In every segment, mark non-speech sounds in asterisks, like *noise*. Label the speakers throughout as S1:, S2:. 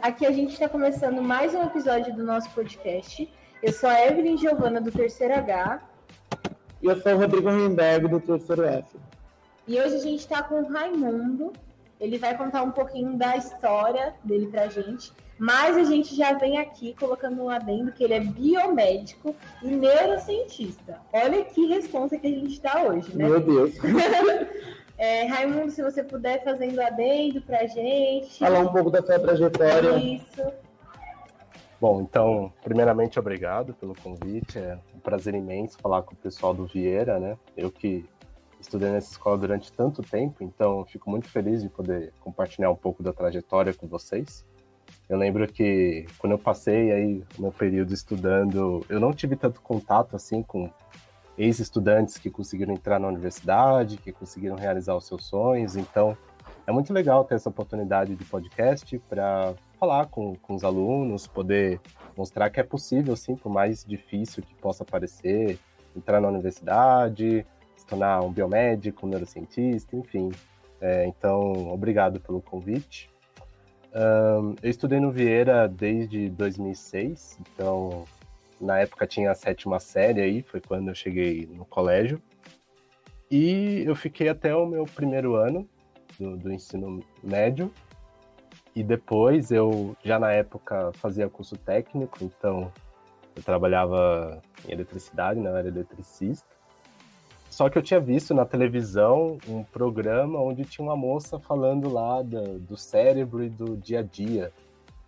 S1: Aqui a gente está começando mais um episódio do nosso podcast. Eu sou a Evelyn Giovana, do Terceiro H.
S2: E eu sou o Rodrigo Rimberg, do Terceiro F.
S1: E hoje a gente está com o Raimundo. Ele vai contar um pouquinho da história dele pra gente. Mas a gente já vem aqui colocando um adendo que ele é biomédico e neurocientista. Olha que resposta que a gente dá hoje, né?
S2: Meu Deus. *laughs*
S1: É, Raimundo, se você puder fazendo adendo pra gente.
S2: Falar um pouco da sua trajetória.
S1: Isso.
S3: Bom, então, primeiramente, obrigado pelo convite. É um prazer imenso falar com o pessoal do Vieira, né? Eu que estudei nessa escola durante tanto tempo, então fico muito feliz de poder compartilhar um pouco da trajetória com vocês. Eu lembro que quando eu passei aí meu período estudando, eu não tive tanto contato assim com ex-estudantes que conseguiram entrar na universidade, que conseguiram realizar os seus sonhos. Então, é muito legal ter essa oportunidade de podcast para falar com, com os alunos, poder mostrar que é possível, sim, por mais difícil que possa parecer, entrar na universidade, se tornar um biomédico, um neurocientista, enfim. É, então, obrigado pelo convite. Um, eu estudei no Vieira desde 2006, então na época tinha a sétima série aí, foi quando eu cheguei no colégio. E eu fiquei até o meu primeiro ano do, do ensino médio. E depois eu, já na época, fazia curso técnico, então eu trabalhava em eletricidade, não né, era eletricista. Só que eu tinha visto na televisão um programa onde tinha uma moça falando lá do, do cérebro e do dia a dia.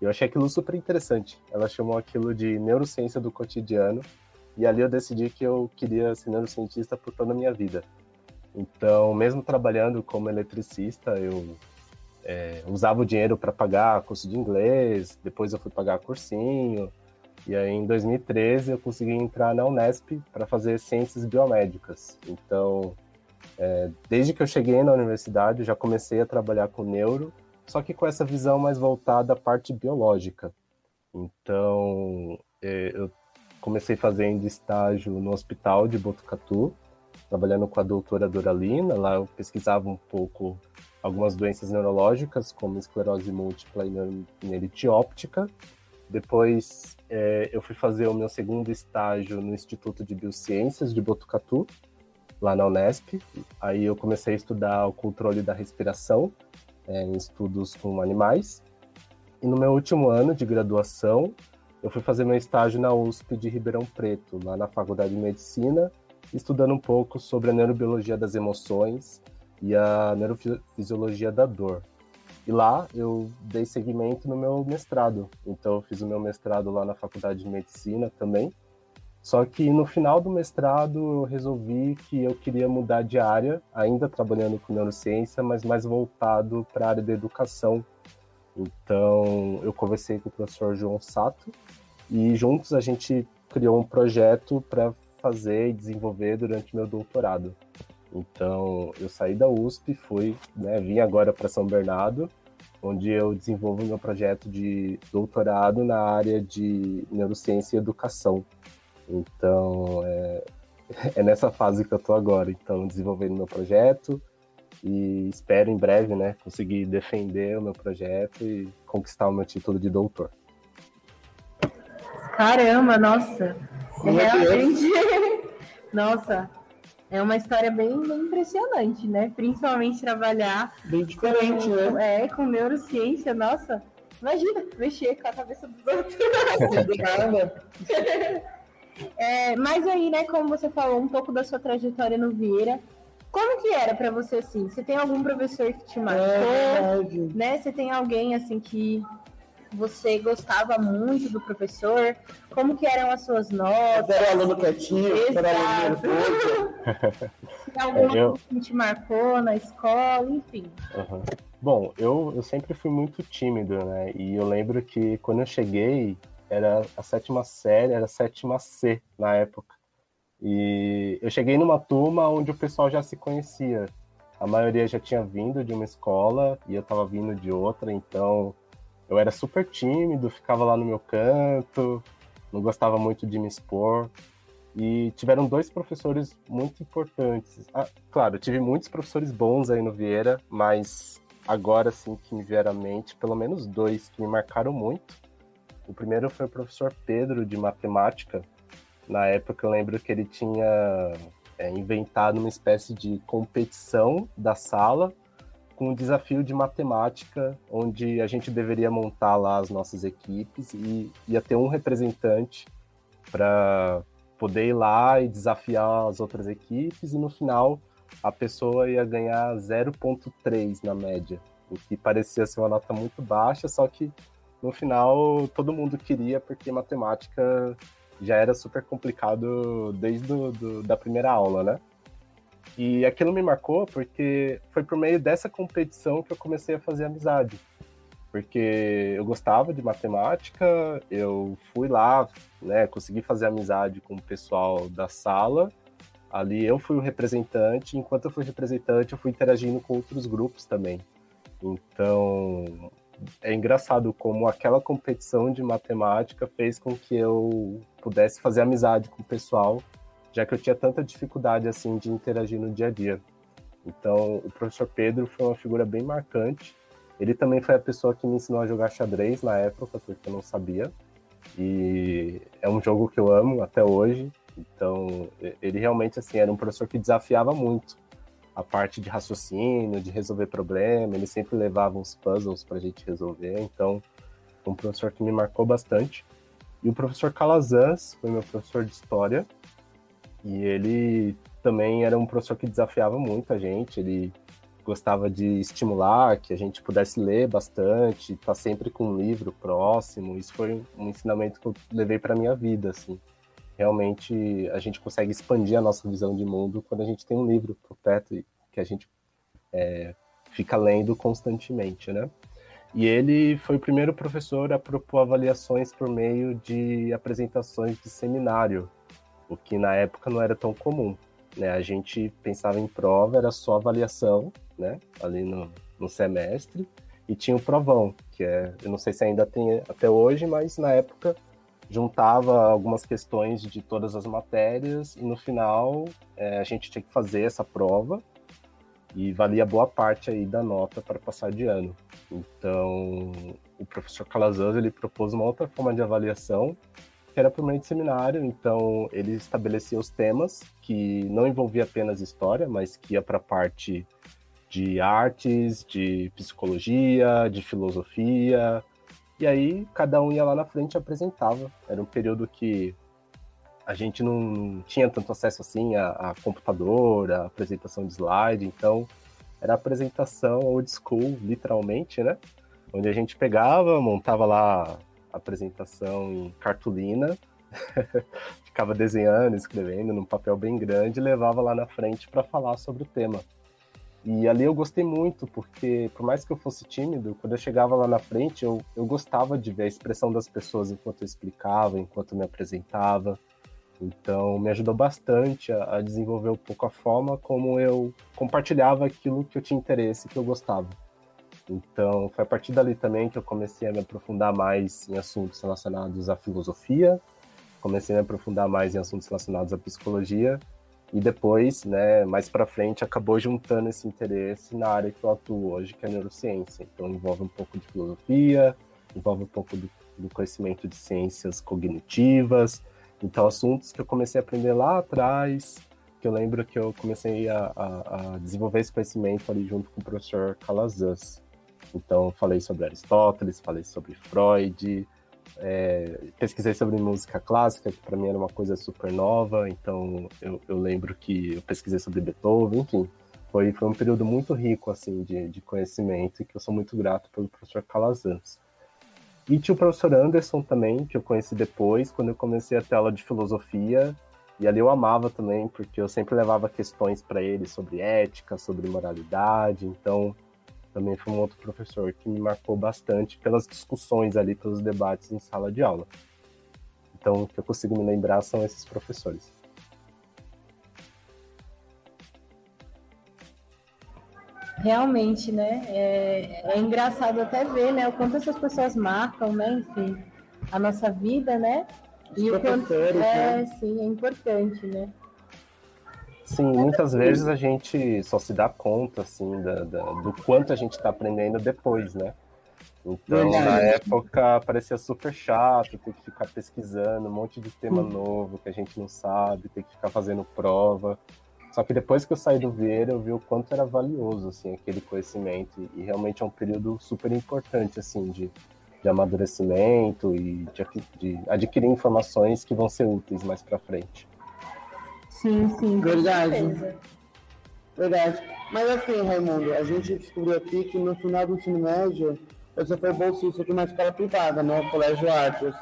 S3: Eu achei aquilo super interessante. Ela chamou aquilo de neurociência do cotidiano. E ali eu decidi que eu queria ser neurocientista por toda a minha vida. Então, mesmo trabalhando como eletricista, eu é, usava o dinheiro para pagar curso de inglês, depois eu fui pagar cursinho, e aí, em 2013, eu consegui entrar na Unesp para fazer ciências biomédicas. Então, é, desde que eu cheguei na universidade, eu já comecei a trabalhar com neuro, só que com essa visão mais voltada à parte biológica. Então, é, eu comecei fazendo estágio no hospital de Botucatu, trabalhando com a doutora Doralina. Lá eu pesquisava um pouco algumas doenças neurológicas, como esclerose múltipla e neurite óptica. Depois é, eu fui fazer o meu segundo estágio no Instituto de Biociências de Botucatu, lá na Unesp. Aí eu comecei a estudar o controle da respiração é, em estudos com animais. E no meu último ano de graduação, eu fui fazer meu estágio na USP de Ribeirão Preto, lá na Faculdade de Medicina, estudando um pouco sobre a neurobiologia das emoções e a neurofisiologia da dor. E lá eu dei seguimento no meu mestrado. Então eu fiz o meu mestrado lá na Faculdade de Medicina também. Só que no final do mestrado eu resolvi que eu queria mudar de área, ainda trabalhando com neurociência, mas mais voltado para a área da educação. Então eu conversei com o professor João Sato e juntos a gente criou um projeto para fazer e desenvolver durante meu doutorado. Então, eu saí da USP, fui, né, vim agora para São Bernardo, onde eu desenvolvo meu projeto de doutorado na área de neurociência e educação. Então, é, *laughs* é nessa fase que eu estou agora. Então, desenvolvendo meu projeto e espero em breve, né, conseguir defender o meu projeto e conquistar o meu título de doutor.
S1: Caramba, nossa! Realmente. *laughs* nossa, é uma história bem, bem, impressionante, né? Principalmente trabalhar
S2: bem diferente, com, né?
S1: É, com neurociência, nossa. Imagina, mexer com a cabeça dos *laughs* outros. É, mas aí, né, como você falou um pouco da sua trajetória no Vieira, como que era para você assim? Você tem algum professor que te marcou, é, né? Você tem alguém assim que você gostava muito do professor? Como que eram as suas notas?
S2: Você era aluno quietinho, era aluno
S1: nervoso? *laughs* alguma eu... que te marcou na escola, enfim.
S3: Uhum. Bom, eu, eu sempre fui muito tímido, né? E eu lembro que quando eu cheguei, era a sétima série, era a sétima C na época. E eu cheguei numa turma onde o pessoal já se conhecia. A maioria já tinha vindo de uma escola e eu estava vindo de outra, então eu era super tímido, ficava lá no meu canto, não gostava muito de me expor. E tiveram dois professores muito importantes. Ah, claro, eu tive muitos professores bons aí no Vieira, mas agora assim que me vieram à mente, pelo menos dois que me marcaram muito. O primeiro foi o professor Pedro de matemática. Na época eu lembro que ele tinha é, inventado uma espécie de competição da sala com um desafio de matemática, onde a gente deveria montar lá as nossas equipes e ia ter um representante para poder ir lá e desafiar as outras equipes, e no final a pessoa ia ganhar 0,3 na média, o que parecia ser uma nota muito baixa, só que no final todo mundo queria, porque matemática já era super complicado desde do, do, da primeira aula, né? E aquilo me marcou porque foi por meio dessa competição que eu comecei a fazer amizade. Porque eu gostava de matemática, eu fui lá, né, consegui fazer amizade com o pessoal da sala. Ali eu fui o representante, enquanto eu fui representante, eu fui interagindo com outros grupos também. Então, é engraçado como aquela competição de matemática fez com que eu pudesse fazer amizade com o pessoal já que eu tinha tanta dificuldade assim de interagir no dia a dia. Então, o professor Pedro foi uma figura bem marcante. Ele também foi a pessoa que me ensinou a jogar xadrez na época, porque eu não sabia. E é um jogo que eu amo até hoje. Então, ele realmente assim era um professor que desafiava muito a parte de raciocínio, de resolver problema. Ele sempre levava uns puzzles para a gente resolver. Então, um professor que me marcou bastante. E o professor Calazans foi meu professor de história. E ele também era um professor que desafiava muito a gente, ele gostava de estimular que a gente pudesse ler bastante, estar tá sempre com um livro próximo. Isso foi um ensinamento que eu levei para minha vida, assim. Realmente a gente consegue expandir a nossa visão de mundo quando a gente tem um livro e que a gente é, fica lendo constantemente, né? E ele foi o primeiro professor a propor avaliações por meio de apresentações de seminário o que na época não era tão comum. Né? A gente pensava em prova, era só avaliação, né? ali no, no semestre, e tinha o provão, que é, eu não sei se ainda tem até hoje, mas na época juntava algumas questões de todas as matérias e no final é, a gente tinha que fazer essa prova e valia boa parte aí da nota para passar de ano. Então, o professor Calazans ele propôs uma outra forma de avaliação que era por meio de seminário, então ele estabelecia os temas que não envolvia apenas história, mas que ia para a parte de artes, de psicologia, de filosofia, e aí cada um ia lá na frente e apresentava. Era um período que a gente não tinha tanto acesso assim a, a computador, a apresentação de slide, então era apresentação old school, literalmente, né? Onde a gente pegava, montava lá apresentação em cartolina, *laughs* ficava desenhando, escrevendo num papel bem grande e levava lá na frente para falar sobre o tema. E ali eu gostei muito, porque por mais que eu fosse tímido, quando eu chegava lá na frente, eu, eu gostava de ver a expressão das pessoas enquanto eu explicava, enquanto eu me apresentava. Então, me ajudou bastante a, a desenvolver um pouco a forma como eu compartilhava aquilo que eu tinha interesse, que eu gostava. Então, foi a partir dali também que eu comecei a me aprofundar mais em assuntos relacionados à filosofia, comecei a me aprofundar mais em assuntos relacionados à psicologia, e depois, né, mais para frente, acabou juntando esse interesse na área que eu atuo hoje, que é a neurociência. Então, envolve um pouco de filosofia, envolve um pouco do, do conhecimento de ciências cognitivas, então, assuntos que eu comecei a aprender lá atrás, que eu lembro que eu comecei a, a, a desenvolver esse conhecimento ali junto com o professor Calazans. Então, falei sobre Aristóteles, falei sobre Freud, é, pesquisei sobre música clássica, que para mim era uma coisa super nova. Então, eu, eu, lembro que eu pesquisei sobre Beethoven, enfim. Foi, foi um período muito rico, assim, de, de conhecimento e que eu sou muito grato pelo professor Calazans. E tinha o professor Anderson também, que eu conheci depois, quando eu comecei a ter aula de filosofia. E ali eu amava também, porque eu sempre levava questões para ele sobre ética, sobre moralidade. Então, também foi um outro professor que me marcou bastante pelas discussões ali, pelos debates em sala de aula. Então, o que eu consigo me lembrar são esses professores.
S1: Realmente, né? É, é, engraçado até ver, né? O quanto essas pessoas marcam, né? Enfim, a nossa vida, né?
S2: Os e o quanto é,
S1: né? sim, é importante, né?
S3: Sim, muitas vezes a gente só se dá conta, assim, da, da do quanto a gente está aprendendo depois, né? Então, na época, parecia super chato ter que ficar pesquisando um monte de tema hum. novo que a gente não sabe, ter que ficar fazendo prova. Só que depois que eu saí do Vieira, eu vi o quanto era valioso, assim, aquele conhecimento. E realmente é um período super importante, assim, de, de amadurecimento e de, de adquirir informações que vão ser úteis mais para frente.
S1: Sim, sim.
S2: Verdade. Verdade. Mas assim, Raimundo, a gente descobriu aqui que no final do ensino médio, você foi bolsista de uma escola privada, né? Colégio Artes.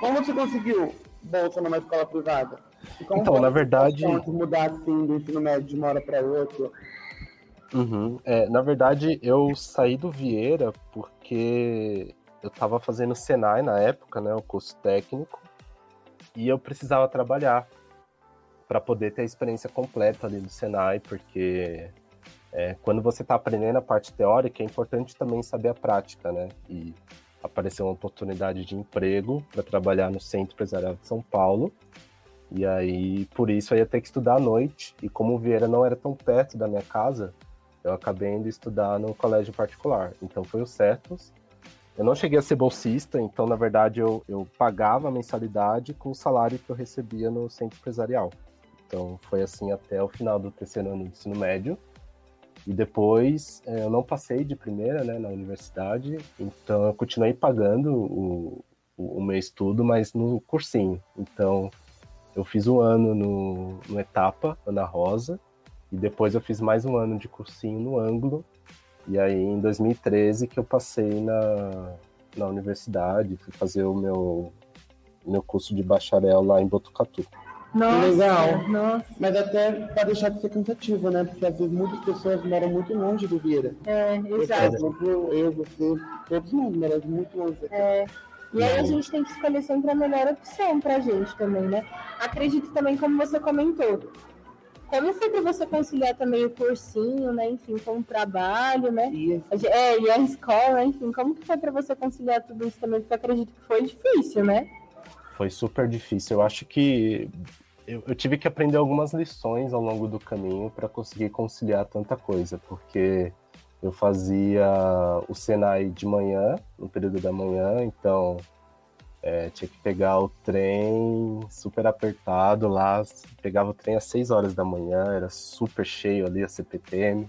S2: Como você conseguiu bolsa numa escola privada?
S3: então, na verdade.
S2: mudar assim do ensino médio de uma hora para outra?
S3: Uhum. É, na verdade, eu saí do Vieira porque eu estava fazendo Senai na época, né? O curso técnico. E eu precisava trabalhar para poder ter a experiência completa ali do Senai, porque é, quando você está aprendendo a parte teórica, é importante também saber a prática, né? E apareceu uma oportunidade de emprego para trabalhar no Centro Empresarial de São Paulo. E aí, por isso, eu ia ter que estudar à noite. E como o Vieira não era tão perto da minha casa, eu acabei indo estudar no colégio particular. Então foi o Certos. Eu não cheguei a ser bolsista, então, na verdade, eu, eu pagava a mensalidade com o salário que eu recebia no centro empresarial. Então, foi assim até o final do terceiro ano do ensino médio. E depois, é, eu não passei de primeira né, na universidade, então eu continuei pagando o, o, o meu estudo, mas no cursinho. Então, eu fiz um ano no, no Etapa, Ana Rosa, e depois eu fiz mais um ano de cursinho no Ângulo. E aí, em 2013, que eu passei na, na universidade, fui fazer o meu, meu curso de bacharel lá em Botucatu.
S2: Nossa, Legal. Nossa. Mas até para deixar de ser cansativo, né? Porque às vezes muitas pessoas moram muito longe do Vieira.
S1: É, exato.
S2: Por exemplo, eu, você, todos nós moramos muito longe.
S1: É. E aí a gente tem que escolher sempre a melhor opção pra gente também, né? Acredito também, como você comentou, como foi para você conciliar também o cursinho, né? Enfim, com o trabalho, né? Isso. É, e a escola, enfim, como que foi para você conciliar tudo isso também? Porque eu acredito que foi difícil, né?
S3: Foi super difícil. Eu acho que eu, eu tive que aprender algumas lições ao longo do caminho para conseguir conciliar tanta coisa, porque eu fazia o Senai de manhã, no período da manhã, então é, tinha que pegar o trem super apertado lá, pegava o trem às 6 horas da manhã, era super cheio ali a CPTM,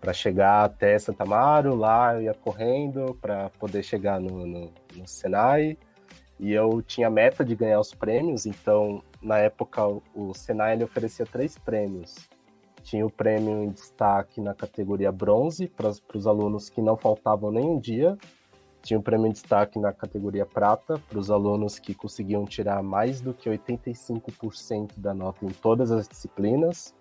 S3: para chegar até Santa Amaro, lá eu ia correndo para poder chegar no, no, no Senai, e eu tinha meta de ganhar os prêmios, então na época o Senai ele oferecia três prêmios tinha o prêmio em destaque na categoria bronze para os alunos que não faltavam nem um dia. Tinha o prêmio em destaque na categoria prata para os alunos que conseguiam tirar mais do que 85% da nota em todas as disciplinas.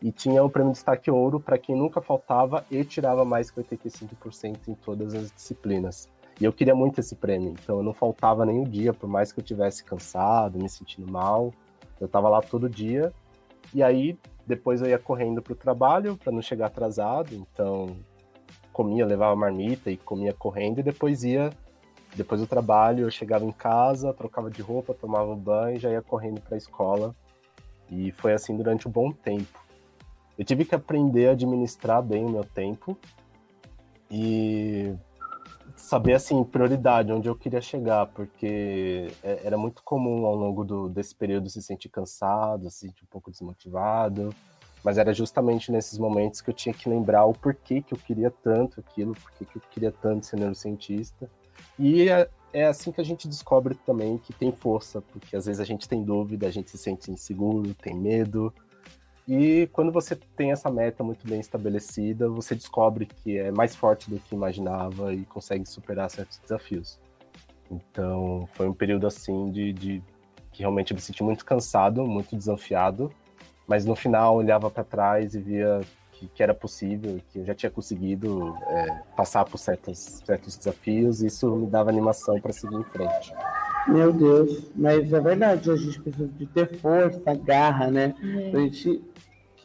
S3: E tinha o prêmio de destaque ouro para quem nunca faltava e tirava mais que 85% em todas as disciplinas. E eu queria muito esse prêmio, então eu não faltava nenhum dia, por mais que eu tivesse cansado, me sentindo mal. Eu estava lá todo dia. E aí, depois eu ia correndo para o trabalho para não chegar atrasado, então comia, levava marmita e comia correndo e depois ia depois do trabalho eu chegava em casa, trocava de roupa, tomava banho, já ia correndo para a escola. E foi assim durante um bom tempo. Eu tive que aprender a administrar bem o meu tempo e saber assim prioridade onde eu queria chegar porque é, era muito comum ao longo do, desse período se sentir cansado se sentir um pouco desmotivado mas era justamente nesses momentos que eu tinha que lembrar o porquê que eu queria tanto aquilo porquê que eu queria tanto ser neurocientista. E é, é assim que a gente descobre também que tem força porque às vezes a gente tem dúvida a gente se sente inseguro tem medo e quando você tem essa meta muito bem estabelecida, você descobre que é mais forte do que imaginava e consegue superar certos desafios. Então, foi um período assim de, de que realmente eu me senti muito cansado, muito desafiado, mas no final olhava para trás e via que, que, era possível, que eu já tinha conseguido é, passar por certos, certos desafios, e isso me dava animação para seguir em frente.
S2: Meu Deus, mas é verdade, a gente precisa de ter força, garra, né? É. A gente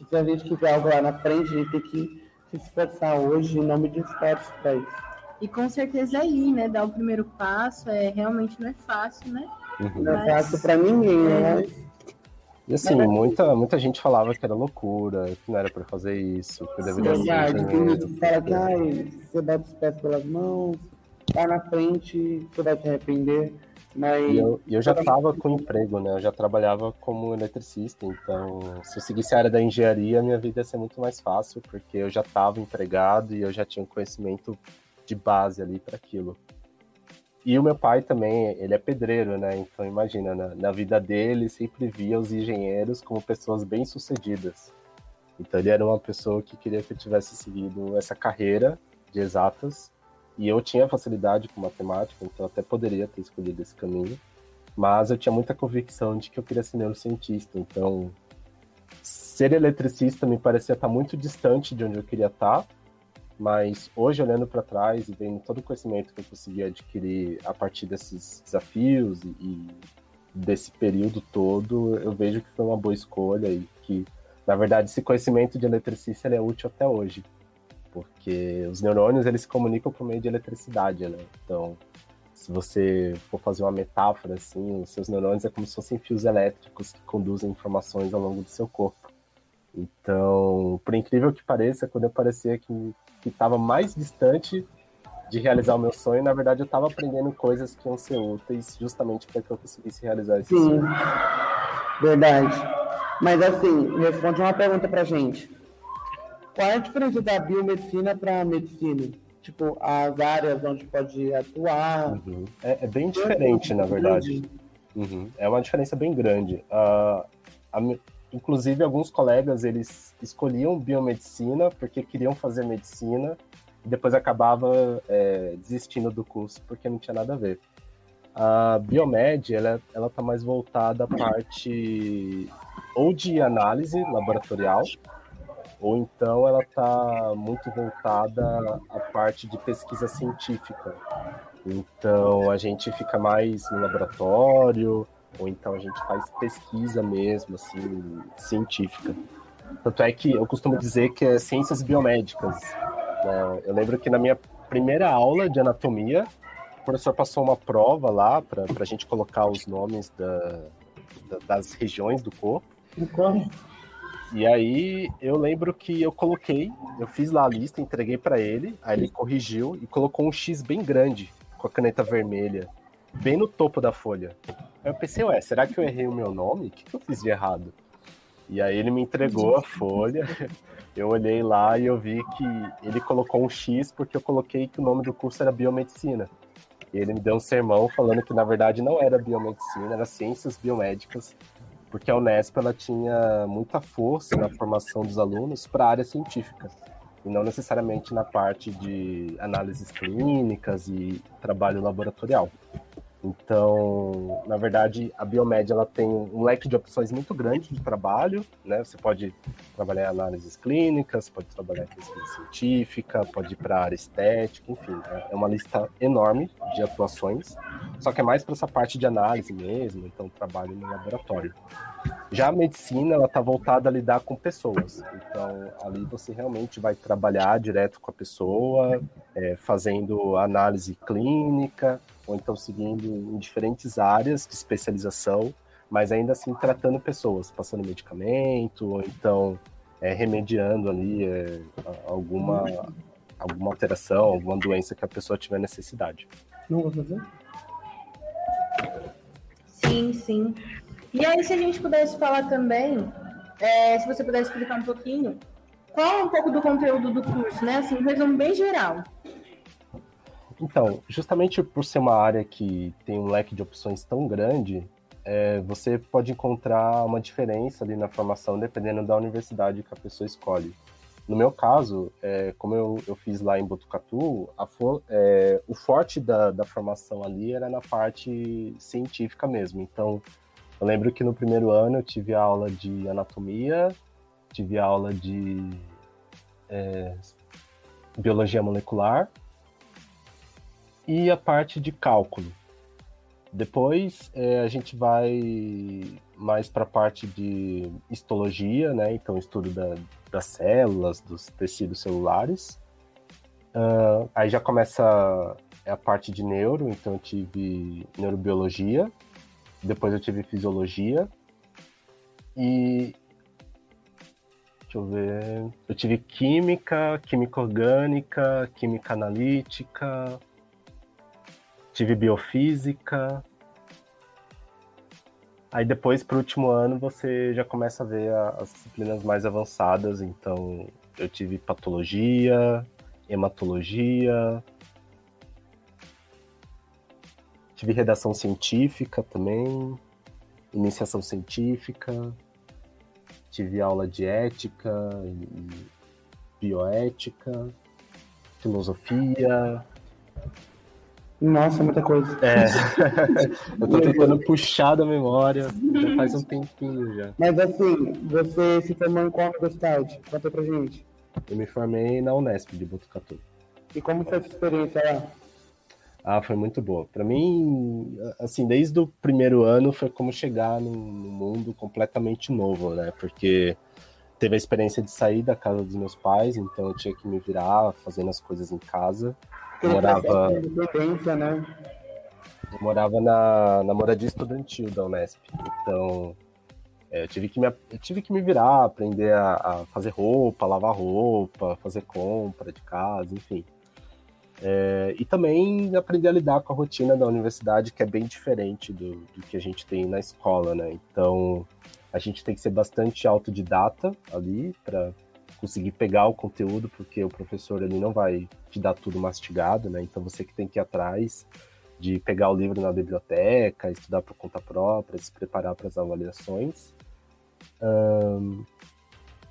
S2: se a gente quiser algo lá na frente, a gente tem que se esforçar hoje e não me esforço para isso.
S1: E com certeza é ir, né? Dar o primeiro passo, é realmente não é fácil, né?
S2: Uhum. Não é fácil para ninguém, né?
S3: E assim, Mas, muita, muita gente falava que era loucura, que não era para fazer isso, que eu deveria
S2: ser. Verdade, tem gente que fala que ai, você bate os pés pelas mãos, tá na frente, você vai se arrepender. Mas...
S3: E eu, eu já estava com emprego, né? Eu já trabalhava como eletricista, então se eu seguisse a área da engenharia, minha vida ia ser muito mais fácil, porque eu já estava empregado e eu já tinha um conhecimento de base ali para aquilo. E o meu pai também, ele é pedreiro, né? Então imagina, na, na vida dele sempre via os engenheiros como pessoas bem-sucedidas. Então ele era uma pessoa que queria que eu tivesse seguido essa carreira de exatas e eu tinha facilidade com matemática, então até poderia ter escolhido esse caminho. Mas eu tinha muita convicção de que eu queria ser neurocientista. Então, ser eletricista me parecia estar muito distante de onde eu queria estar. Mas hoje, olhando para trás e vendo todo o conhecimento que eu consegui adquirir a partir desses desafios e, e desse período todo, eu vejo que foi uma boa escolha e que, na verdade, esse conhecimento de eletricista é útil até hoje porque os neurônios eles se comunicam por meio de eletricidade, né? Então, se você for fazer uma metáfora assim, os seus neurônios é como se fossem fios elétricos que conduzem informações ao longo do seu corpo. Então, por incrível que pareça, quando eu parecia que estava mais distante de realizar o meu sonho, na verdade eu estava aprendendo coisas que iam ser úteis justamente para que eu conseguisse realizar esse Sim, sonho.
S2: verdade. Mas assim, responde uma pergunta para gente. Qual é a diferença da biomedicina para a medicina? Tipo, as áreas onde pode atuar.
S3: Uhum. É, é, bem diferente, na verdade. Uhum. É uma diferença bem grande. Uh, a, inclusive, alguns colegas eles escolhiam biomedicina porque queriam fazer medicina e depois acabava é, desistindo do curso porque não tinha nada a ver. A biomed ela ela está mais voltada à parte ou de análise laboratorial ou então ela está muito voltada à parte de pesquisa científica. Então a gente fica mais no laboratório, ou então a gente faz pesquisa mesmo, assim, científica. Tanto é que eu costumo dizer que é ciências biomédicas. Né? Eu lembro que na minha primeira aula de anatomia, o professor passou uma prova lá para a gente colocar os nomes da, da, das regiões do corpo.
S2: Como?
S3: E aí eu lembro que eu coloquei, eu fiz lá a lista, entreguei para ele, aí ele corrigiu e colocou um X bem grande com a caneta vermelha, bem no topo da folha. Aí eu pensei, ué, será que eu errei o meu nome? O que, que eu fiz de errado? E aí ele me entregou a folha, *laughs* eu olhei lá e eu vi que ele colocou um X porque eu coloquei que o nome do curso era biomedicina. E ele me deu um sermão falando que na verdade não era biomedicina, era ciências biomédicas porque a Unesp ela tinha muita força na formação dos alunos para a área científica e não necessariamente na parte de análises clínicas e trabalho laboratorial. Então, na verdade, a Biomed ela tem um leque de opções muito grande de trabalho, né? Você pode trabalhar em análises clínicas, pode trabalhar em pesquisa científica, pode ir para a área estética, enfim, né? é uma lista enorme de atuações, só que é mais para essa parte de análise mesmo, então trabalho no laboratório. Já a medicina, ela está voltada a lidar com pessoas. Então, ali você realmente vai trabalhar direto com a pessoa, é, fazendo análise clínica, ou então seguindo em diferentes áreas de especialização, mas ainda assim tratando pessoas, passando medicamento, ou então é, remediando ali é, alguma, alguma alteração, alguma doença que a pessoa tiver necessidade.
S2: Não vou fazer?
S1: Sim, sim. E aí, se a gente pudesse falar também, é, se você pudesse explicar um pouquinho, qual é um pouco do conteúdo do curso, né? Assim, um resumo bem geral.
S3: Então, justamente por ser uma área que tem um leque de opções tão grande, é, você pode encontrar uma diferença ali na formação dependendo da universidade que a pessoa escolhe. No meu caso, é, como eu, eu, fiz lá em Botucatu, for, é, o forte da, da formação ali era na parte científica mesmo. Então, eu lembro que no primeiro ano eu tive aula de anatomia, tive aula de é, biologia molecular e a parte de cálculo. Depois é, a gente vai mais para a parte de histologia, né? Então, estudo da, das células, dos tecidos celulares. Uh, aí já começa a parte de neuro, então eu tive neurobiologia, depois eu tive fisiologia. e deixa eu ver, eu tive química, química orgânica, química analítica, tive biofísica. Aí depois, para o último ano, você já começa a ver as disciplinas mais avançadas. Então, eu tive patologia, hematologia, tive redação científica também, iniciação científica, tive aula de ética e bioética, filosofia,
S2: nossa, muita coisa.
S3: É. *laughs* eu tô tentando puxar da memória já faz um tempinho já.
S2: Mas assim, você se formou em qual universidade? Conta pra gente.
S3: Eu me formei na Unesp de Botucatu.
S2: E como foi a sua experiência lá?
S3: Ah, foi muito boa. Para mim, assim, desde o primeiro ano foi como chegar num mundo completamente novo, né? Porque teve a experiência de sair da casa dos meus pais, então eu tinha que me virar fazendo as coisas em casa. Eu morava. Né? Eu morava na, na moradia estudantil da Unesp. Então, é, eu, tive que me, eu tive que me virar, aprender a, a, fazer roupa, lavar roupa, fazer compra de casa, enfim. É, e também aprender a lidar com a rotina da universidade, que é bem diferente do, do que a gente tem na escola, né? Então, a gente tem que ser bastante autodidata ali para conseguir pegar o conteúdo, porque o professor ele não vai te dar tudo mastigado, né? Então você que tem que ir atrás de pegar o livro na biblioteca, estudar por conta própria, se preparar para as avaliações. Um,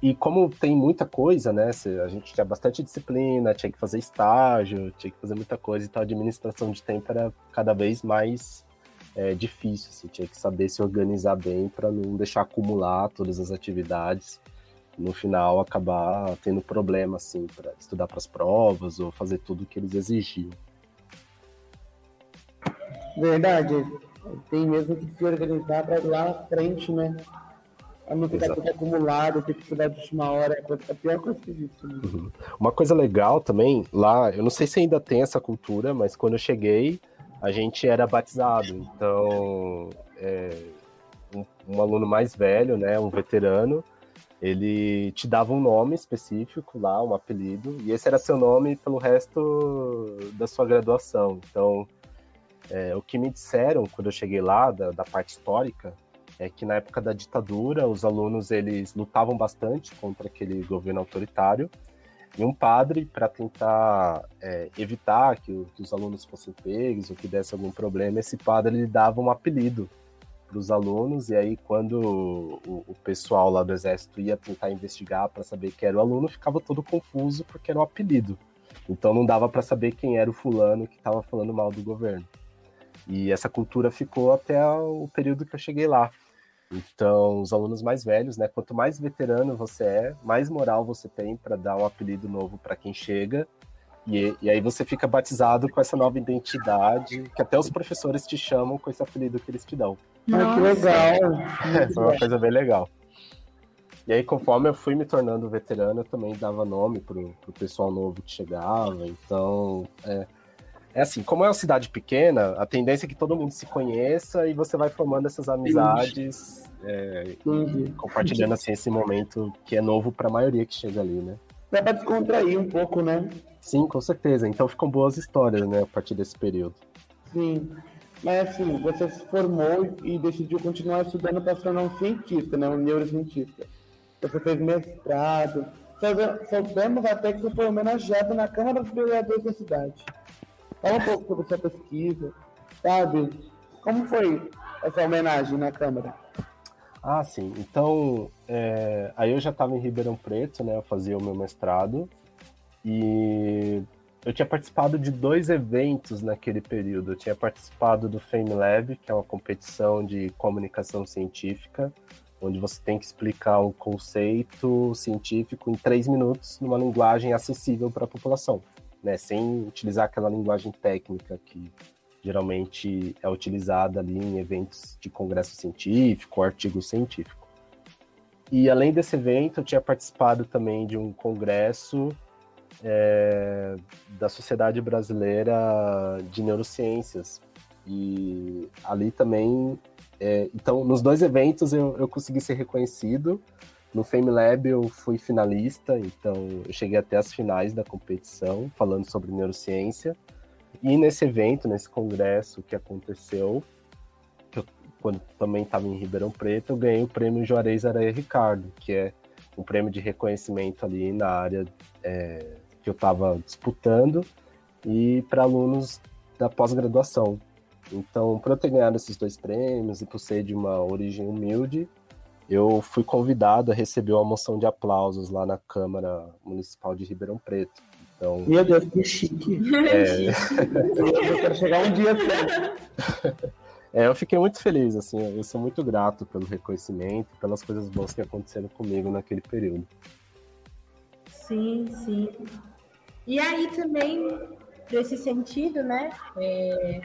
S3: e como tem muita coisa, né? A gente tinha bastante disciplina, tinha que fazer estágio, tinha que fazer muita coisa, então a administração de tempo era cada vez mais é, difícil. Assim, tinha que saber se organizar bem para não deixar acumular todas as atividades no final acabar tendo problema assim para estudar para as provas ou fazer tudo o que eles exigiam.
S2: Verdade. Tem mesmo que se organizar para ir lá na frente, né? Pra não ficar tudo acumulado, ter que estudar de última hora, é a pior coisa que existe. Né?
S3: Uhum. Uma coisa legal também, lá, eu não sei se ainda tem essa cultura, mas quando eu cheguei, a gente era batizado. Então, é, um, um aluno mais velho, né, um veterano, ele te dava um nome específico lá, um apelido, e esse era seu nome pelo resto da sua graduação. Então, é, o que me disseram quando eu cheguei lá, da, da, parte histórica, é que na época da ditadura, os alunos eles lutavam bastante contra aquele governo autoritário, e um padre, para tentar é, evitar que, que, os alunos fossem pegos ou que desse algum problema, esse padre lhe dava um apelido para os alunos, e aí quando o, o, pessoal lá do exército ia tentar investigar para saber quem era o aluno, ficava todo confuso porque era um apelido. Então não dava para saber quem era o fulano que estava falando mal do governo. E essa cultura ficou até o período que eu cheguei lá. Então, os alunos mais velhos, né? Quanto mais veterano você é, mais moral você tem para dar um apelido novo para quem chega e, e, aí você fica batizado com essa nova identidade, que até os professores te chamam com esse apelido que eles te dão.
S2: Ah, que legal!
S3: É, *laughs* foi uma coisa bem legal. E aí, conforme eu fui me tornando veterano, eu também dava nome pro, pro pessoal novo que chegava. Então, é, é assim, como é uma cidade pequena, a tendência é que todo mundo se conheça e você vai formando essas amizades, é, compartilhando assim esse momento que é novo para a maioria que chega ali, né?
S2: Dá para descontrair um pouco, né?
S3: Sim, com certeza. Então ficam boas histórias, né, a partir desse período.
S2: Sim. Mas assim, você se formou e decidiu continuar estudando para se tornar um cientista, né? Um neurocientista. Você fez mestrado. Soubemos até que você foi homenageado na Câmara dos Vereadores da cidade. Fala um pouco sobre sua pesquisa, sabe? Como foi essa homenagem na Câmara?
S3: Ah, sim. Então, é... aí eu já estava em Ribeirão Preto, né? Eu fazia o meu mestrado. E eu tinha participado de dois eventos naquele período. Eu tinha participado do Fame Lab, que é uma competição de comunicação científica, onde você tem que explicar um conceito científico em três minutos numa linguagem acessível para a população, né? Sem utilizar aquela linguagem técnica que geralmente é utilizada ali em eventos de congresso científico, artigo científico. E além desse evento, eu tinha participado também de um congresso é, da Sociedade Brasileira de Neurociências. E ali também É, então, nos dois eventos eu, eu consegui ser reconhecido. No FameLab eu fui finalista, então eu cheguei até as finais da competição, falando sobre neurociência. E nesse evento, nesse congresso que aconteceu, que eu, quando também estava em Ribeirão Preto, eu ganhei o prêmio Juarez Areia Ricardo, que é um prêmio de reconhecimento ali na área é, que eu estava disputando e para alunos da pós-graduação. Então, para eu ter ganhado esses dois prêmios e por ser de uma origem humilde, eu fui convidado a receber uma moção de aplausos lá na Câmara Municipal de Ribeirão Preto. Então,
S2: Meu Deus, que chique. *laughs* É... eu quero chegar um dia *laughs*
S3: É, eu fiquei muito feliz, assim, eu sou muito grato pelo reconhecimento, pelas coisas boas que aconteceram comigo naquele período.
S1: Sim, sim. E aí também, nesse sentido, né, é,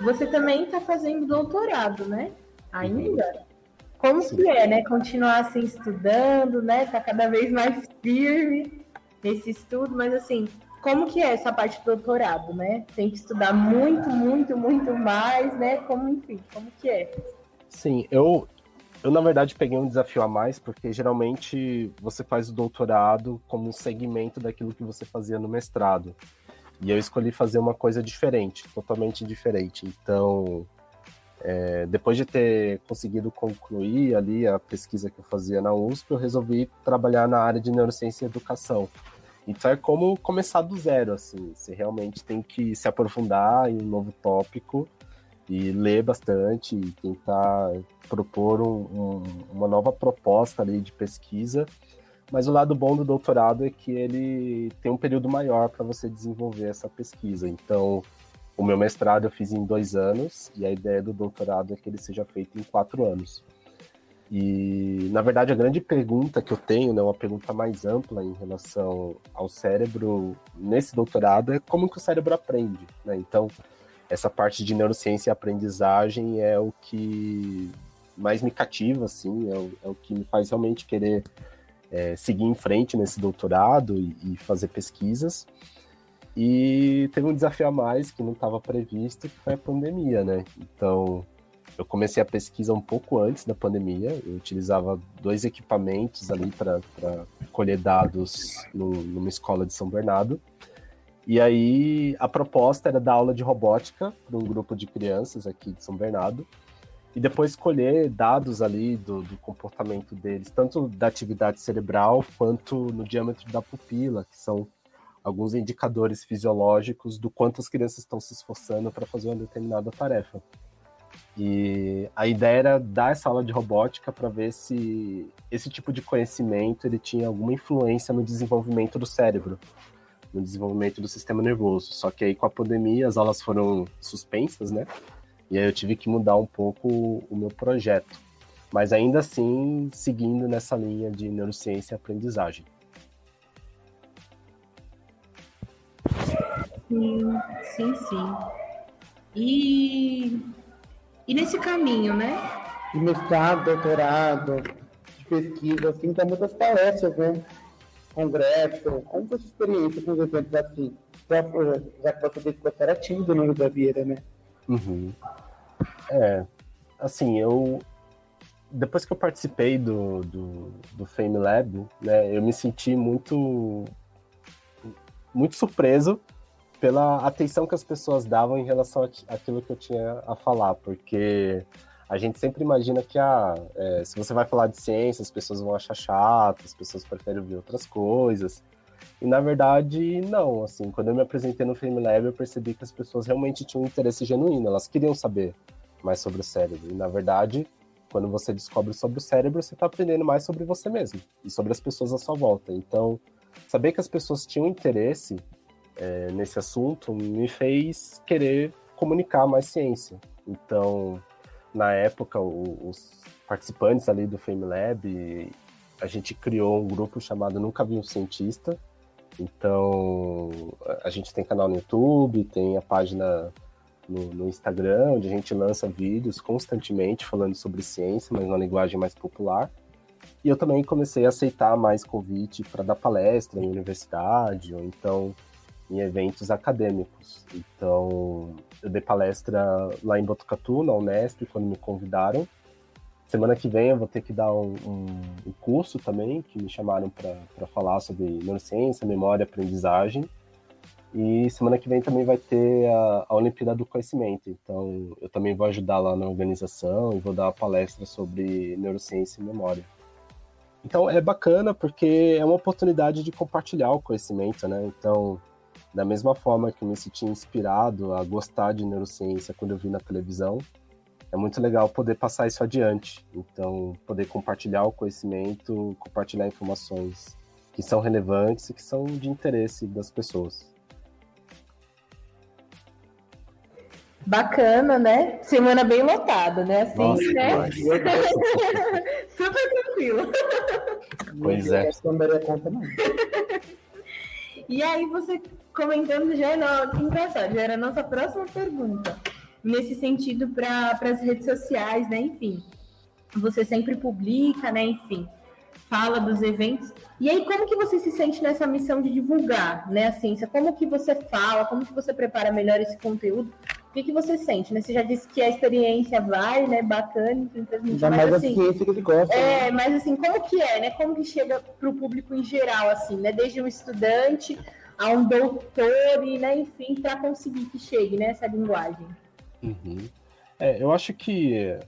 S1: você também está fazendo doutorado, né? Ainda? Como Sim. que é, né? Continuar assim estudando, né? Tá cada vez mais firme nesse estudo, mas assim, como que é essa parte do doutorado, né? Tem que estudar muito, muito, muito mais, né? Como, enfim, como que é?
S3: Sim, eu, eu na verdade peguei um desafio a mais, porque geralmente você faz o doutorado como um segmento daquilo que você fazia no mestrado. E eu escolhi fazer uma coisa diferente, totalmente diferente. Então, é, depois de ter conseguido concluir ali a pesquisa que eu fazia na USP, eu resolvi trabalhar na área de neurociência e educação. Então é como começar do zero, assim. Você realmente tem que se aprofundar em um novo tópico e ler bastante e tentar propor um, um, uma nova proposta ali de pesquisa mas o lado bom do doutorado é que ele tem um período maior para você desenvolver essa pesquisa. Então, o meu mestrado eu fiz em dois anos e a ideia do doutorado é que ele seja feito em quatro anos. E, na verdade, a grande pergunta que eu tenho, né, uma pergunta mais ampla em relação ao cérebro nesse doutorado é como que o cérebro aprende, né? Então, essa parte de neurociência e aprendizagem é o que mais me cativa, assim, é o, é o que me faz realmente querer é, seguir em frente nesse doutorado e, e, fazer pesquisas. E teve um desafio a mais que não estava previsto, que foi a pandemia, né? Então, eu comecei a pesquisa um pouco antes da pandemia. Eu utilizava dois equipamentos ali para colher dados no, numa escola de São Bernardo. E aí a proposta era dar aula de robótica para um grupo de crianças aqui de São Bernardo e depois colher dados ali do, do, comportamento deles, tanto da atividade cerebral quanto no diâmetro da pupila, que são alguns indicadores fisiológicos do quanto as crianças estão se esforçando para fazer uma determinada tarefa. E a ideia era dar essa aula de robótica para ver se esse tipo de conhecimento ele tinha alguma influência no desenvolvimento do cérebro, no desenvolvimento do sistema nervoso. Só que aí com a pandemia as aulas foram suspensas, né? E aí eu tive que mudar um pouco o meu projeto. Mas ainda assim, seguindo nessa linha de neurociência e aprendizagem.
S1: Sim, sim, sim. E, e nesse caminho, né?
S2: De mestrado, doutorado, de pesquisa, assim, tem muitas palestras, né? Congresso, como foi sua experiência com os eventos assim? Já que você disse que você era tímido no da Vieira, né?
S3: Uhum. É, assim, eu depois que eu participei do, do, do Fame Lab, né, eu me senti muito muito surpreso pela atenção que as pessoas davam em relação àquilo que eu tinha a falar, porque a gente sempre imagina que ah, é, se você vai falar de ciência, as pessoas vão achar chato, as pessoas preferem ouvir outras coisas. E na verdade, não. Assim, quando eu me apresentei no Fame Lab, eu percebi que as pessoas realmente tinham um interesse genuíno, elas queriam saber mais sobre o cérebro. E na verdade, quando você descobre sobre o cérebro, você está aprendendo mais sobre você mesmo e sobre as pessoas à sua volta. Então, saber que as pessoas tinham interesse é, nesse assunto me fez querer comunicar mais ciência. Então, na época, o, os participantes ali do Fame Lab, a gente criou um grupo chamado Nunca Vi um Cientista. Então, a gente tem canal no YouTube, tem a página no, no, Instagram, onde a gente lança vídeos constantemente falando sobre ciência, mas numa linguagem mais popular. E eu também comecei a aceitar mais convite para dar palestra em universidade, ou então em eventos acadêmicos. Então, eu dei palestra lá em Botucatu, na Unesp, quando me convidaram. Semana que vem eu vou ter que dar um, um, um curso também, que me chamaram para falar sobre neurociência, memória aprendizagem. E semana que vem também vai ter a, a Olimpíada do Conhecimento. Então, eu também vou ajudar lá na organização e vou dar palestra sobre neurociência e memória. Então, é bacana porque é uma oportunidade de compartilhar o conhecimento, né? Então, da mesma forma que eu me senti inspirado a gostar de neurociência quando eu vi na televisão, é muito legal poder passar isso adiante. Então, poder compartilhar o conhecimento, compartilhar informações que são relevantes e que são de interesse das pessoas.
S1: Bacana, né? Semana bem lotada, né? Assim, Nossa, né? *laughs* Super tranquilo.
S3: Pois é. *laughs*
S1: E aí você comentando já, que engraçado, já era a nossa próxima pergunta. Nesse sentido para as redes sociais, né? Enfim, você sempre publica, né? Enfim, fala dos eventos. E aí, como que você se sente nessa missão de divulgar, né, a ciência? Como que você fala? Como que você prepara melhor esse conteúdo? O que, que você sente, né? Você já disse que a experiência vai, né, bacana, enfim, transmitir.
S2: Já mais assim, a ciência que ele gosta.
S1: É, né? mas assim, como que é, né? Como que chega para o público em geral, assim, né? Desde um estudante a um doutor e, né, enfim, para conseguir que chegue, né, essa linguagem.
S3: Uhum. É, eu acho que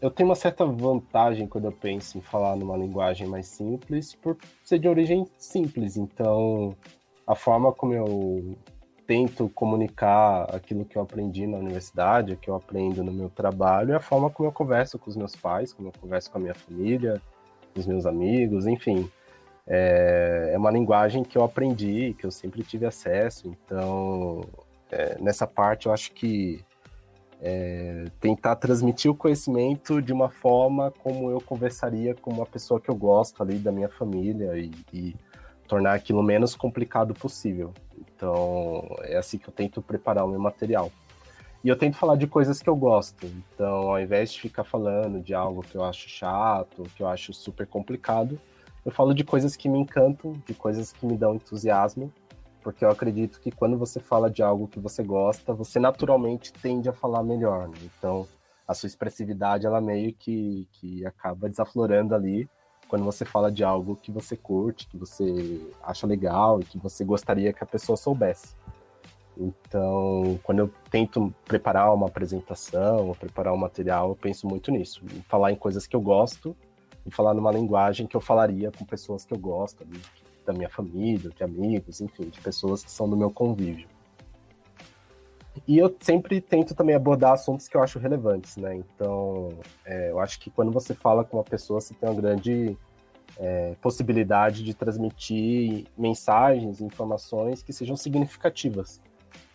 S3: eu tenho uma certa vantagem quando eu penso em falar numa linguagem mais simples, por ser de origem simples. Então, a forma como eu tento comunicar aquilo que eu aprendi na universidade, que eu aprendo no meu trabalho, é a forma como eu converso com os meus pais, como eu converso com a minha família, os meus amigos, enfim. É, é uma linguagem que eu aprendi, que eu sempre tive acesso. Então, é, nessa parte, eu acho que é, tentar transmitir o conhecimento de uma forma como eu conversaria com uma pessoa que eu gosto ali da minha família e, e tornar aquilo menos complicado possível. Então, é assim que eu tento preparar o meu material. E eu tento falar de coisas que eu gosto. Então, ao invés de ficar falando de algo que eu acho chato, que eu acho super complicado, eu falo de coisas que me encantam, de coisas que me dão entusiasmo porque eu acredito que quando você fala de algo que você gosta, você naturalmente tende a falar melhor. Né? Então, a sua expressividade, ela meio que, que acaba desaflorando ali quando você fala de algo que você curte, que você acha legal e que você gostaria que a pessoa soubesse. Então, quando eu tento preparar uma apresentação preparar um material, eu penso muito nisso, falar em coisas que eu gosto e falar numa linguagem que eu falaria com pessoas que eu gosto, da minha família, de amigos, enfim, de pessoas que são do meu convívio. E eu sempre tento também abordar assuntos que eu acho relevantes, né? Então, é, eu acho que quando você fala com uma pessoa, você tem uma grande é, possibilidade de transmitir mensagens, informações que sejam significativas.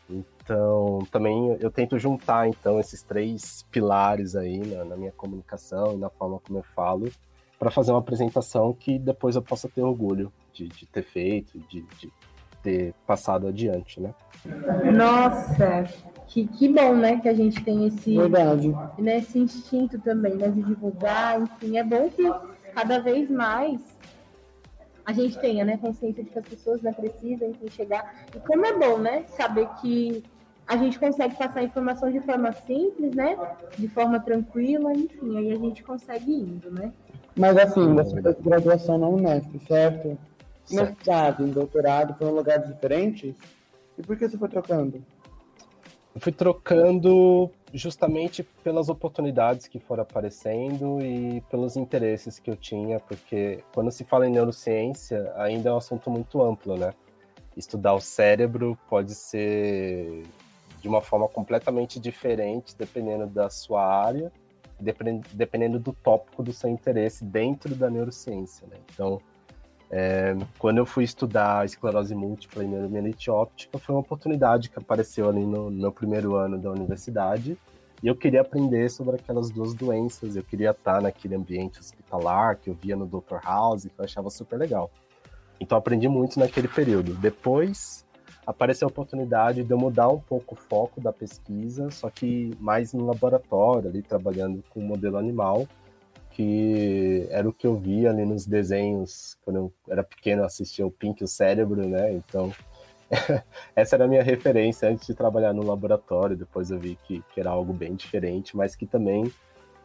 S3: Então, também eu tento juntar então esses três pilares aí na, na minha comunicação e na forma como eu falo, para fazer uma apresentação que depois eu possa ter orgulho de, de ter feito, de, de, ter passado adiante, né?
S1: Nossa, que, que bom, né, que a gente tem esse, Verdade. Né, esse instinto também, né, de divulgar, enfim, é bom que cada vez mais a gente tenha, né, consciência de que as pessoas né, precisam enfim, chegar. E como é bom, né, saber que a gente consegue passar a informação de forma simples, né, de forma tranquila, enfim, aí a gente consegue indo, né.
S2: Mas assim, você fez graduação na Unesp, certo? mestrado, em doutorado, foram lugares diferentes? E por que você foi trocando?
S3: Eu fui trocando justamente pelas oportunidades que foram aparecendo e pelos interesses que eu tinha, porque quando se fala em neurociência, ainda é um assunto muito amplo, né? Estudar o cérebro pode ser de uma forma completamente diferente, dependendo da sua área, dependendo do tópico do seu interesse dentro da neurociência, né? Então, é, quando eu fui estudar esclerose múltipla e neuromielite óptica, foi uma oportunidade que apareceu ali no, no meu primeiro ano da universidade. E eu queria aprender sobre aquelas duas doenças. Eu queria estar naquele ambiente hospitalar que eu via no Dr. House, que eu achava super legal. Então aprendi muito naquele período. Depois apareceu a oportunidade de eu mudar um pouco o foco da pesquisa, só que mais no laboratório, ali trabalhando com modelo animal que era o que eu via ali nos desenhos quando eu era pequeno, eu assistia o Pink o Cérebro, né? Então *laughs* essa era a minha referência antes de trabalhar no laboratório. Depois eu vi que, que era algo bem diferente, mas que também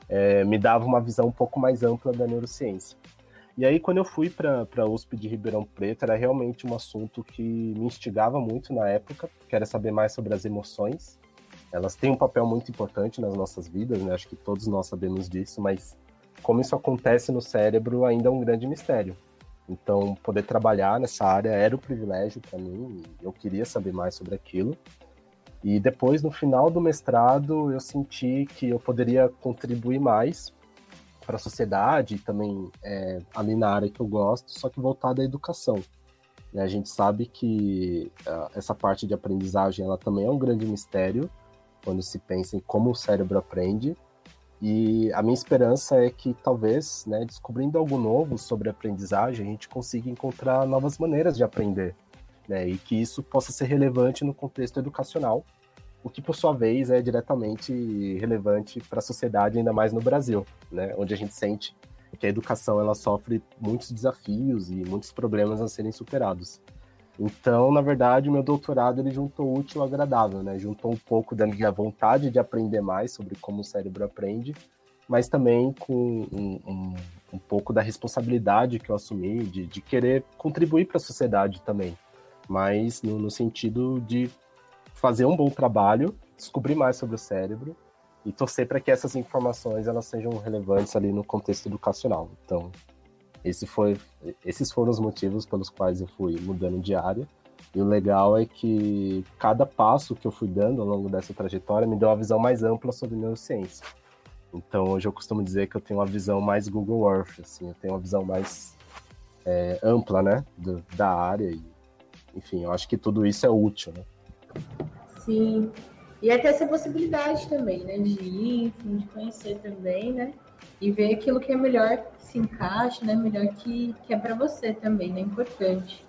S3: é, me dava uma visão um pouco mais ampla da neurociência. E aí, quando eu fui para a USP de Ribeirão Preto, era realmente um assunto que me instigava muito na época, que era saber mais sobre as emoções. Elas têm um papel muito importante nas nossas vidas, né? Acho que todos nós sabemos disso, mas como isso acontece no cérebro ainda é um grande mistério. Então, poder trabalhar nessa área era um privilégio para mim, eu queria saber mais sobre aquilo. E depois, no final do mestrado, eu senti que eu poderia contribuir mais para a sociedade, também é, ali na área que eu gosto, só que voltada à educação. A gente sabe que uh, essa parte de aprendizagem ela também é um grande mistério quando se pensa em como o cérebro aprende e a minha esperança é que talvez, né, descobrindo algo novo sobre aprendizagem, a gente consiga encontrar novas maneiras de aprender, né, e que isso possa ser relevante no contexto educacional, o que por sua vez é diretamente relevante para a sociedade, ainda mais no Brasil, né, onde a gente sente que a educação ela sofre muitos desafios e muitos problemas a serem superados. Então, na verdade, o meu doutorado ele juntou útil ao agradável, né? Juntou um pouco da minha vontade de aprender mais sobre como o cérebro aprende, mas também com um, um, um pouco da responsabilidade que eu assumi de, de querer contribuir para a sociedade também, mas no, no sentido de fazer um bom trabalho, descobrir mais sobre o cérebro e torcer para que essas informações elas sejam relevantes ali no contexto educacional. Então, esse foi, esses foram os motivos pelos quais eu fui mudando de área. E o legal é que cada passo que eu fui dando ao longo dessa trajetória me deu uma visão mais ampla sobre neurociência. Então hoje eu costumo dizer que eu tenho uma visão mais Google Earth, assim, eu tenho uma visão mais é, ampla, né, do, da área. E, enfim, eu acho que tudo isso é útil, né?
S1: Sim. E até essa possibilidade também, né, de ir, enfim, de conhecer também, né? E ver aquilo que é melhor se encaixa, né? Melhor que, que é para você também, né? Importante.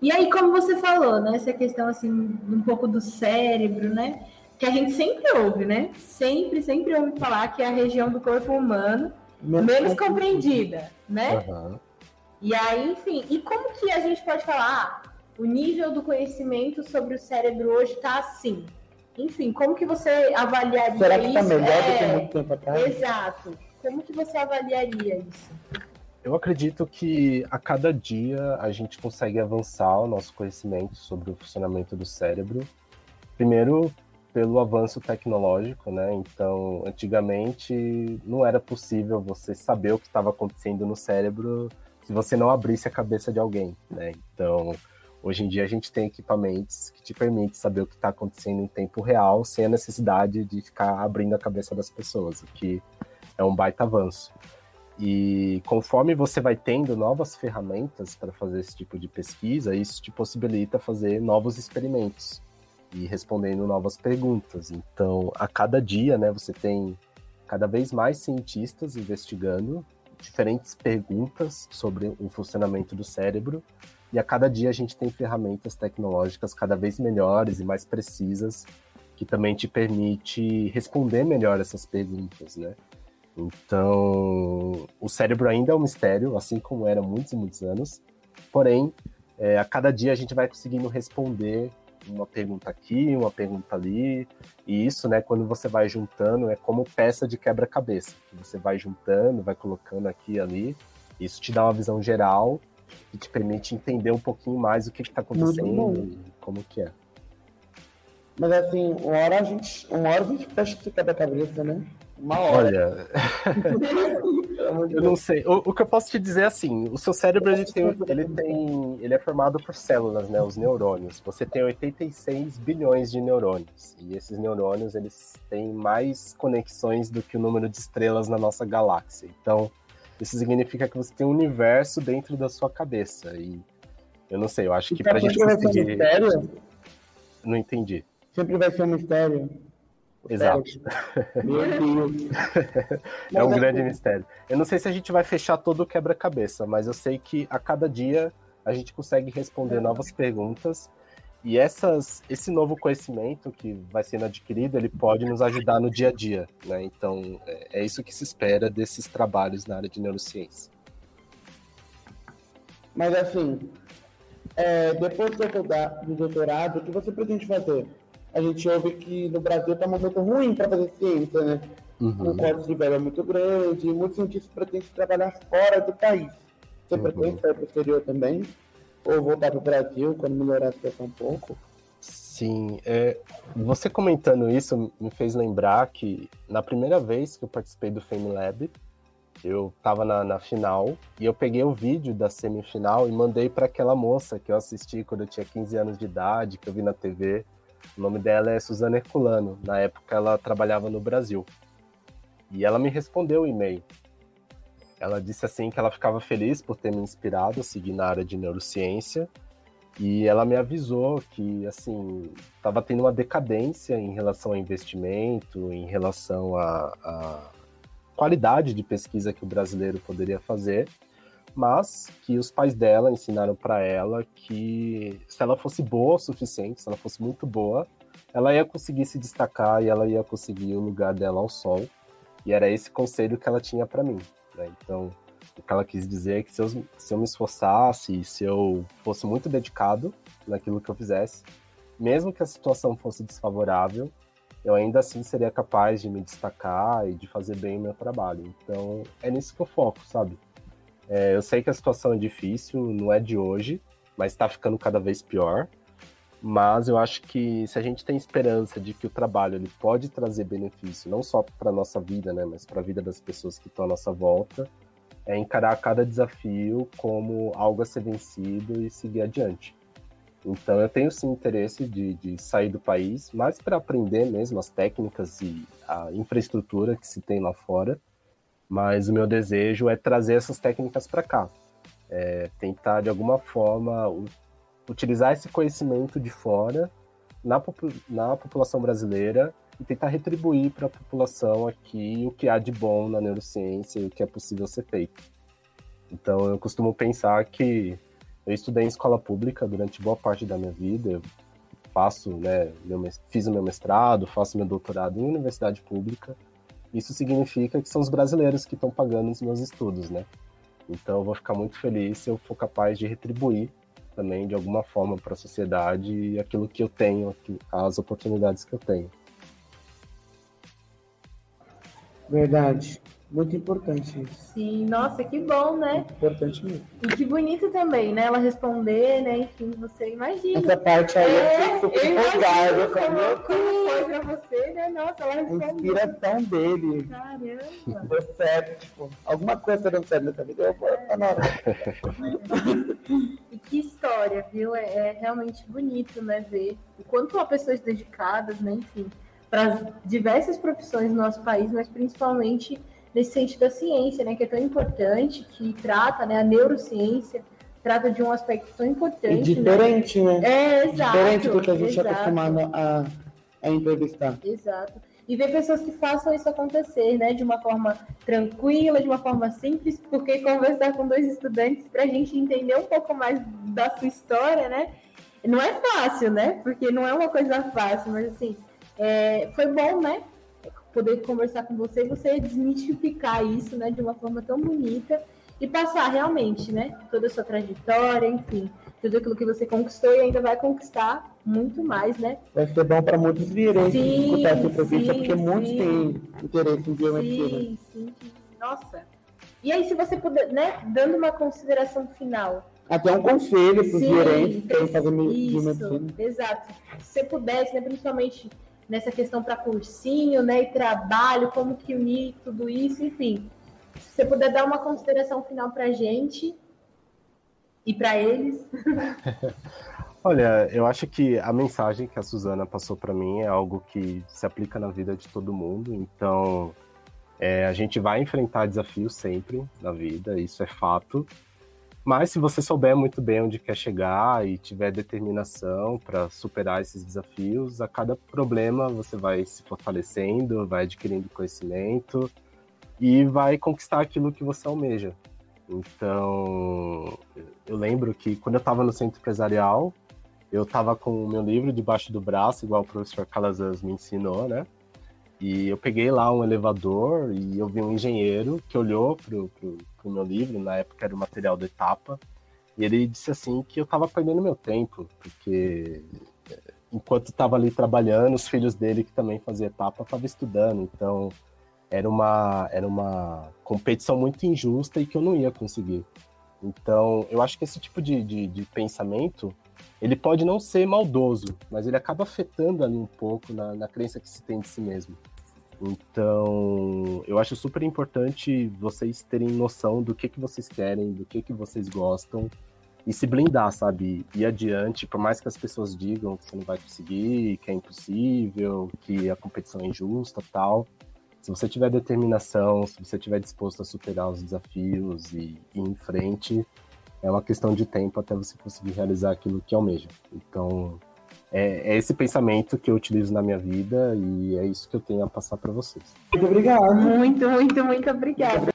S1: E aí, como você falou, né? Essa questão, assim, um pouco do cérebro, né? Que a gente sempre ouve, né? Sempre, sempre ouve falar que é a região do corpo humano menos, menos compreendida, né? Uhum. E aí, enfim, e como que a gente pode falar, ah, o nível do conhecimento sobre o cérebro hoje está assim? Enfim, como que você avaliaria
S2: Será que
S1: está
S2: melhor é... do que muito tempo atrás?
S1: Exato. Como que você avaliaria isso?
S3: Eu acredito que a cada dia a gente consegue avançar o nosso conhecimento sobre o funcionamento do cérebro. Primeiro, pelo avanço tecnológico, né? Então, antigamente não era possível você saber o que estava acontecendo no cérebro se você não abrisse a cabeça de alguém, né? Então, hoje em dia a gente tem equipamentos que te permitem saber o que está acontecendo em tempo real, sem a necessidade de ficar abrindo a cabeça das pessoas, o que é um baita avanço. E conforme você vai tendo novas ferramentas para fazer esse tipo de pesquisa, isso te possibilita fazer novos experimentos e respondendo novas perguntas. Então, a cada dia, né, você tem cada vez mais cientistas investigando diferentes perguntas sobre o funcionamento do cérebro. E a cada dia a gente tem ferramentas tecnológicas cada vez melhores e mais precisas que também te permite responder melhor essas perguntas, né? Então, o cérebro ainda é um mistério, assim como era há muitos e muitos anos. Porém, é, a cada dia a gente vai conseguindo responder uma pergunta aqui, uma pergunta ali. E isso, né, quando você vai juntando, é como peça de quebra-cabeça. Você vai juntando, vai colocando aqui e ali. Isso te dá uma visão geral e te permite entender um pouquinho mais o que está acontecendo e como que é.
S2: Mas assim, uma hora a gente, uma hora a gente fecha esse quebra-cabeça, né? Uma hora.
S3: Olha, eu não sei. O, o, que eu posso te dizer é assim, o seu cérebro ele tem, ele tem, ele é formado por células, né, os neurônios. Você tem 86 bilhões de neurônios e esses neurônios eles têm mais conexões do que o número de estrelas na nossa galáxia. Então, isso significa que você tem um universo dentro da sua cabeça e eu não sei, eu acho que para a gente conseguir. Não entendi.
S2: Sempre vai ser um mistério.
S3: Exato. *laughs* é um grande mistério. Eu não sei se a gente vai fechar todo o quebra-cabeça, mas eu sei que a cada dia a gente consegue responder novas perguntas e essas, esse novo conhecimento que vai sendo adquirido, ele pode nos ajudar no dia a dia, né? Então, é, é isso que se espera desses trabalhos na área de neurociência.
S2: Mas assim, é, depois do doutorado, o que você pretende fazer? A gente ouve que no Brasil está um momento ruim para fazer ciência, né? Uhum. Um corte de verba muito grande, muitos cientistas pretendem trabalhar fora do país. Você uhum. pretende sair para o exterior também? Ou voltar para o Brasil quando melhorar a situação um pouco?
S3: Sim, é, você comentando isso me fez lembrar que na primeira vez que eu participei do Fame Lab, eu estava na, na, final e eu peguei o vídeo da semifinal e mandei para aquela moça que eu assisti quando eu tinha 15 anos de idade, que eu vi na TV. O nome dela é Suzana Herculano. Na época ela trabalhava no Brasil. E ela me respondeu o e-mail. Ela disse assim que ela ficava feliz por ter me inspirado a seguir na área de neurociência e ela me avisou que assim estava tendo uma decadência em relação ao investimento, em relação a, a qualidade de pesquisa que o brasileiro poderia fazer, mas que os pais dela ensinaram para ela que se ela fosse boa o suficiente, se ela fosse muito boa, ela ia conseguir se destacar e ela ia conseguir o lugar dela ao sol. E era esse conselho que ela tinha para mim. Né? Então, o que ela quis dizer é que se eu, se eu me esforçasse, se eu fosse muito dedicado naquilo que eu fizesse, mesmo que a situação fosse desfavorável, eu ainda assim seria capaz de me destacar e de fazer bem o meu trabalho. Então, é nisso que eu foco, sabe? É, eu sei que a situação é difícil, não é de hoje, mas está ficando cada vez pior. Mas eu acho que se a gente tem esperança de que o trabalho ele pode trazer benefício, não só para nossa vida, né, mas para a vida das pessoas que estão à nossa volta, é encarar cada desafio como algo a ser vencido e seguir adiante. Então eu tenho sim interesse de, de sair do país, mais para aprender mesmo as técnicas e a infraestrutura que se tem lá fora, mas o meu desejo é trazer essas técnicas para cá, é tentar de alguma forma utilizar esse conhecimento de fora na, na população brasileira e tentar retribuir para a população aqui o que há de bom na neurociência e o que é possível ser feito. Então eu costumo pensar que eu estudei em escola pública durante boa parte da minha vida. Eu faço, né, meu, fiz o meu mestrado, faço meu doutorado em universidade pública. Isso significa que são os brasileiros que estão pagando os meus estudos, né? Então eu vou ficar muito feliz se eu for capaz de retribuir também de alguma forma para a sociedade aquilo que eu tenho, as oportunidades que eu tenho.
S2: Verdade. Muito importante isso.
S1: Sim, nossa, que bom, né? Muito
S2: importante mesmo.
S1: E que bonito também, né? Ela responder, né? Enfim, você imagina.
S2: Essa parte aí é, eu fico empolgado.
S1: Como, como foi pra você, né? Nossa, ela respondeu.
S2: A inspiração dele.
S1: Caramba.
S2: Deu certo, tipo, alguma coisa deu certo nessa vida, eu vou é. na.
S1: E que história, viu? É, é realmente bonito, né? Ver o quanto há pessoas dedicadas, né? Enfim, para diversas profissões no nosso país, mas principalmente nesse sentido da ciência, né, que é tão importante, que trata, né, a neurociência trata de um aspecto tão importante.
S2: E diferente, né?
S1: né? É, exato.
S2: Diferente do que a gente exato. é acostumado a, a entrevistar.
S1: Exato. E ver pessoas que façam isso acontecer, né, de uma forma tranquila, de uma forma simples, porque conversar com dois estudantes para a gente entender um pouco mais da sua história, né, não é fácil, né, porque não é uma coisa fácil, mas assim, é, foi bom, né, poder conversar com você e você desmistificar isso, né, de uma forma tão bonita e passar realmente, né, toda a sua trajetória, enfim, tudo aquilo que você conquistou e ainda vai conquistar muito mais, né?
S2: Vai ser bom para muitos virem escutar essa entrevista, porque muitos têm interesse em biomedicina.
S1: Sim, sim, Nossa. E aí, se você puder, né, dando uma consideração final,
S2: até um conselho para os gerentes que querem fazer biomedicina.
S1: Exato. Se você pudesse, né, principalmente nessa questão para cursinho, né, e trabalho, como que unir tudo isso, enfim. Se você puder dar uma consideração final para a gente e para eles. *laughs*
S3: Olha, eu acho que a mensagem que a Suzana passou para mim é algo que se aplica na vida de todo mundo. Então, é, a gente vai enfrentar desafios sempre na vida, isso é fato. Mas se você souber muito bem onde quer chegar e tiver determinação para superar esses desafios, a cada problema você vai se fortalecendo, vai adquirindo conhecimento e vai conquistar aquilo que você almeja. Então, eu lembro que quando eu estava no centro empresarial, eu estava com o meu livro debaixo do braço, igual o professor Calazans me ensinou, né? E eu peguei lá um elevador e eu vi um engenheiro que olhou pro, pro, pro meu livro, na época era o material da etapa, E ele disse assim que eu estava perdendo meu tempo, porque eh, enquanto estava ali trabalhando, os filhos dele, que também fazia etapa, estavam estudando. Então, era uma, era uma competição muito injusta e que eu não ia conseguir. Então, eu acho que esse tipo de, de, de pensamento, ele pode não ser maldoso, mas ele acaba afetando ali um pouco na, na crença que se tem de si mesmo. Então, eu acho super importante vocês terem noção do que, que vocês querem, do que, que vocês gostam e se blindar, sabe? Ir adiante, por mais que as pessoas digam que você não vai conseguir, que é impossível, que a competição é injusta tal. Se você tiver determinação, se você estiver disposto a superar os desafios e, e ir em frente, é uma questão de tempo até você conseguir realizar aquilo que almeja. Então, é, é, esse pensamento que eu utilizo na minha vida e é isso que eu tenho a passar para vocês.
S2: Muito obrigado.
S1: Muito, muito, muito obrigada.